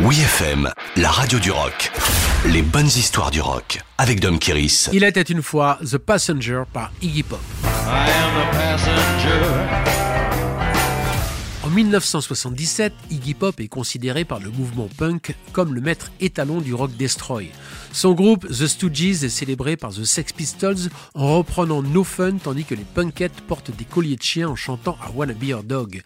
Oui FM, la radio du rock. Les bonnes histoires du rock avec Dom Kiris. Il était une fois The Passenger par Iggy Pop. En 1977, Iggy Pop est considéré par le mouvement punk comme le maître étalon du rock destroy. Son groupe The Stooges est célébré par The Sex Pistols en reprenant No Fun tandis que les punkettes portent des colliers de chien en chantant I Wanna Be Your Dog.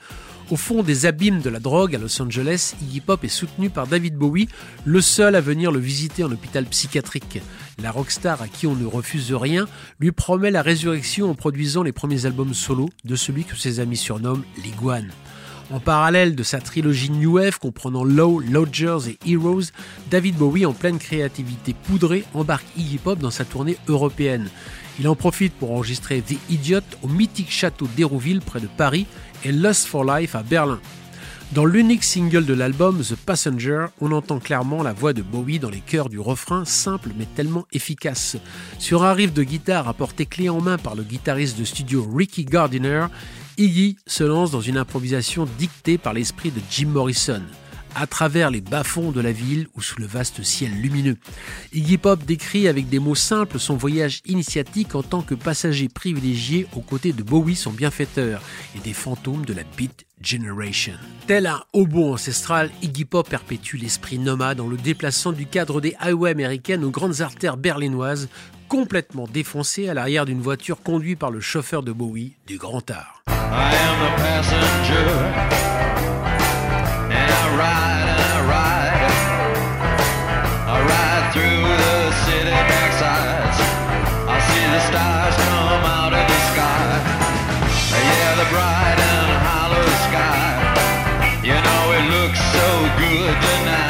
Au fond des abîmes de la drogue à Los Angeles, Iggy Pop est soutenu par David Bowie, le seul à venir le visiter en hôpital psychiatrique. La rockstar à qui on ne refuse rien lui promet la résurrection en produisant les premiers albums solo de celui que ses amis surnomment l'iguane. En parallèle de sa trilogie New Wave comprenant Low, Lodgers et Heroes, David Bowie, en pleine créativité poudrée, embarque Iggy Pop dans sa tournée européenne. Il en profite pour enregistrer The Idiot au mythique château d'Hérouville près de Paris et Lust for Life à Berlin. Dans l'unique single de l'album, The Passenger, on entend clairement la voix de Bowie dans les chœurs du refrain, simple mais tellement efficace. Sur un riff de guitare apporté clé en main par le guitariste de studio Ricky Gardiner, Iggy se lance dans une improvisation dictée par l'esprit de Jim Morrison à travers les bas-fonds de la ville ou sous le vaste ciel lumineux. Iggy Pop décrit avec des mots simples son voyage initiatique en tant que passager privilégié aux côtés de Bowie, son bienfaiteur, et des fantômes de la Beat Generation. Tel un hautbois ancestral, Iggy Pop perpétue l'esprit nomade en le déplaçant du cadre des highways américaines aux grandes artères berlinoises, complètement défoncé à l'arrière d'une voiture conduite par le chauffeur de Bowie, du grand art. Bright and hollow sky. You know it looks so good.